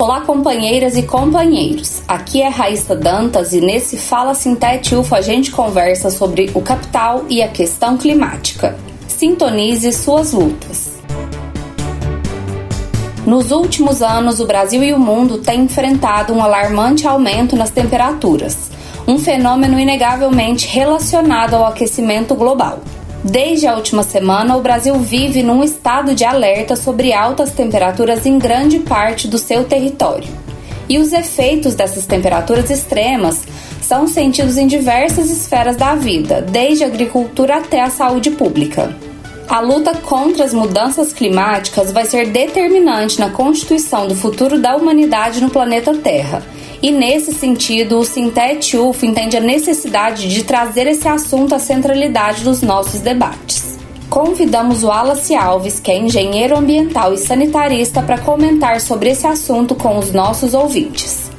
Olá, companheiras e companheiros. Aqui é Raíssa Dantas e nesse Fala Sintete UFO a gente conversa sobre o capital e a questão climática. Sintonize suas lutas. Nos últimos anos, o Brasil e o mundo têm enfrentado um alarmante aumento nas temperaturas, um fenômeno inegavelmente relacionado ao aquecimento global. Desde a última semana, o Brasil vive num estado de alerta sobre altas temperaturas em grande parte do seu território. E os efeitos dessas temperaturas extremas são sentidos em diversas esferas da vida, desde a agricultura até a saúde pública. A luta contra as mudanças climáticas vai ser determinante na constituição do futuro da humanidade no planeta Terra e nesse sentido, o Sintete UFO entende a necessidade de trazer esse assunto à centralidade dos nossos debates. Convidamos o Wallace Alves, que é engenheiro ambiental e sanitarista, para comentar sobre esse assunto com os nossos ouvintes.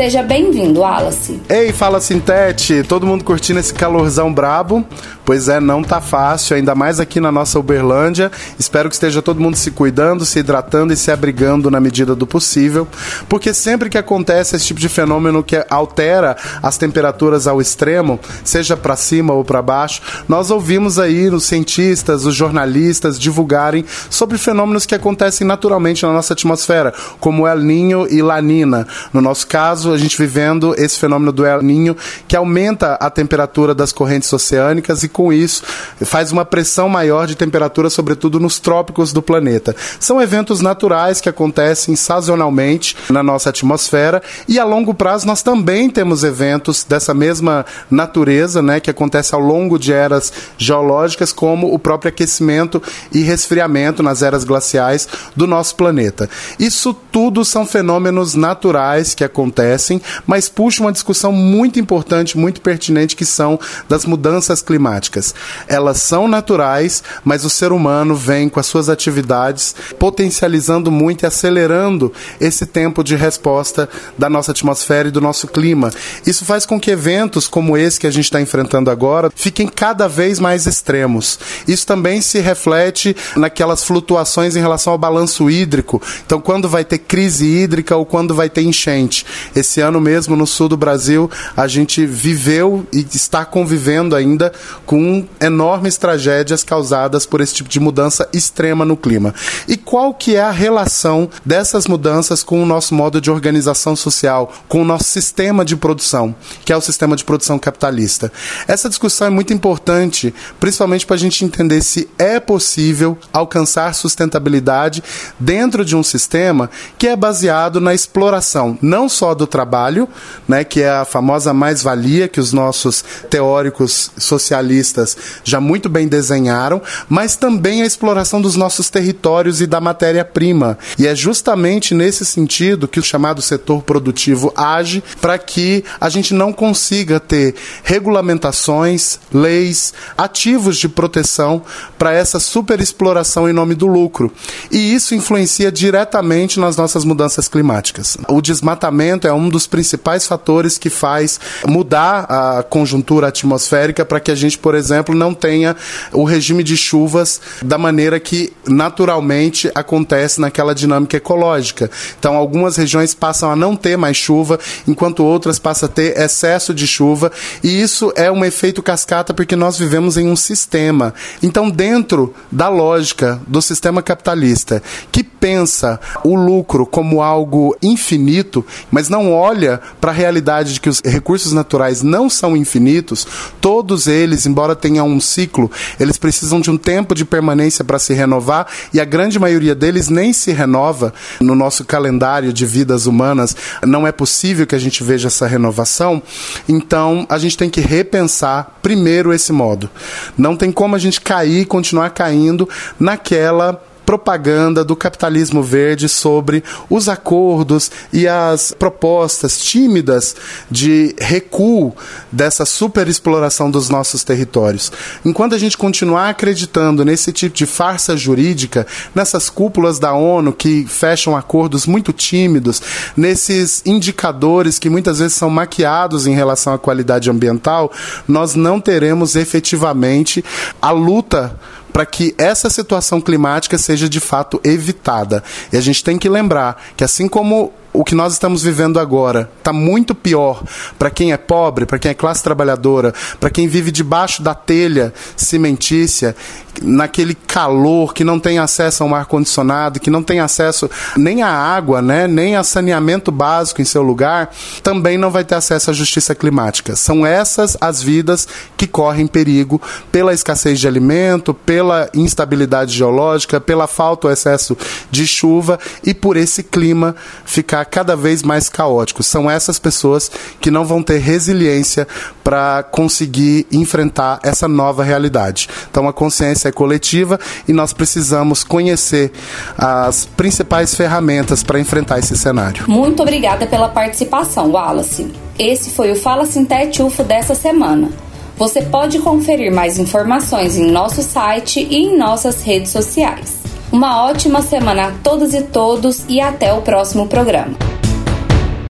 Seja bem-vindo, Wallace. Ei, fala Sintete, todo mundo curtindo esse calorzão brabo? Pois é, não tá fácil, ainda mais aqui na nossa Uberlândia. Espero que esteja todo mundo se cuidando, se hidratando e se abrigando na medida do possível, porque sempre que acontece esse tipo de fenômeno que altera as temperaturas ao extremo, seja para cima ou para baixo, nós ouvimos aí os cientistas, os jornalistas divulgarem sobre fenômenos que acontecem naturalmente na nossa atmosfera, como El Ninho e Lanina. No nosso caso, a gente vivendo esse fenômeno do El Ninho, que aumenta a temperatura das correntes oceânicas e com isso faz uma pressão maior de temperatura, sobretudo nos trópicos do planeta. São eventos naturais que acontecem sazonalmente na nossa atmosfera e a longo prazo nós também temos eventos dessa mesma natureza, né, que acontece ao longo de eras geológicas, como o próprio aquecimento e resfriamento nas eras glaciais do nosso planeta. Isso tudo são fenômenos naturais que acontecem, mas puxa uma discussão muito importante, muito pertinente, que são das mudanças climáticas climáticas. Elas são naturais, mas o ser humano vem com as suas atividades potencializando muito e acelerando esse tempo de resposta da nossa atmosfera e do nosso clima. Isso faz com que eventos como esse que a gente está enfrentando agora fiquem cada vez mais extremos. Isso também se reflete naquelas flutuações em relação ao balanço hídrico. Então, quando vai ter crise hídrica ou quando vai ter enchente. Esse ano mesmo, no sul do Brasil, a gente viveu e está convivendo ainda com enormes tragédias causadas por esse tipo de mudança extrema no clima. E qual que é a relação dessas mudanças com o nosso modo de organização social, com o nosso sistema de produção, que é o sistema de produção capitalista? Essa discussão é muito importante, principalmente para a gente entender se é possível alcançar sustentabilidade dentro de um sistema que é baseado na exploração não só do trabalho, né, que é a famosa mais-valia que os nossos teóricos socialistas já muito bem desenharam, mas também a exploração dos nossos territórios e da matéria-prima. E é justamente nesse sentido que o chamado setor produtivo age para que a gente não consiga ter regulamentações, leis, ativos de proteção para essa superexploração em nome do lucro. E isso influencia diretamente nas nossas mudanças climáticas. O desmatamento é um dos principais fatores que faz mudar a conjuntura atmosférica para que a gente, por por exemplo, não tenha o regime de chuvas da maneira que naturalmente acontece naquela dinâmica ecológica. Então, algumas regiões passam a não ter mais chuva, enquanto outras passam a ter excesso de chuva, e isso é um efeito cascata porque nós vivemos em um sistema. Então, dentro da lógica do sistema capitalista, que pensa o lucro como algo infinito, mas não olha para a realidade de que os recursos naturais não são infinitos, todos eles, embora embora tenha um ciclo, eles precisam de um tempo de permanência para se renovar e a grande maioria deles nem se renova. No nosso calendário de vidas humanas, não é possível que a gente veja essa renovação. Então, a gente tem que repensar primeiro esse modo. Não tem como a gente cair, continuar caindo naquela propaganda do capitalismo verde sobre os acordos e as propostas tímidas de recuo dessa superexploração dos nossos territórios. Enquanto a gente continuar acreditando nesse tipo de farsa jurídica, nessas cúpulas da ONU que fecham acordos muito tímidos, nesses indicadores que muitas vezes são maquiados em relação à qualidade ambiental, nós não teremos efetivamente a luta para que essa situação climática seja de fato evitada. E a gente tem que lembrar que assim como o que nós estamos vivendo agora está muito pior para quem é pobre, para quem é classe trabalhadora, para quem vive debaixo da telha cimentícia, naquele calor, que não tem acesso a um ar-condicionado, que não tem acesso nem à água, né, nem a saneamento básico em seu lugar, também não vai ter acesso à justiça climática. São essas as vidas que correm perigo pela escassez de alimento, pela instabilidade geológica, pela falta ou excesso de chuva e por esse clima ficar ficar cada vez mais caótico. São essas pessoas que não vão ter resiliência para conseguir enfrentar essa nova realidade. Então a consciência é coletiva e nós precisamos conhecer as principais ferramentas para enfrentar esse cenário. Muito obrigada pela participação, Wallace. Esse foi o Fala Sintete UFO dessa semana. Você pode conferir mais informações em nosso site e em nossas redes sociais. Uma ótima semana a todas e todos e até o próximo programa.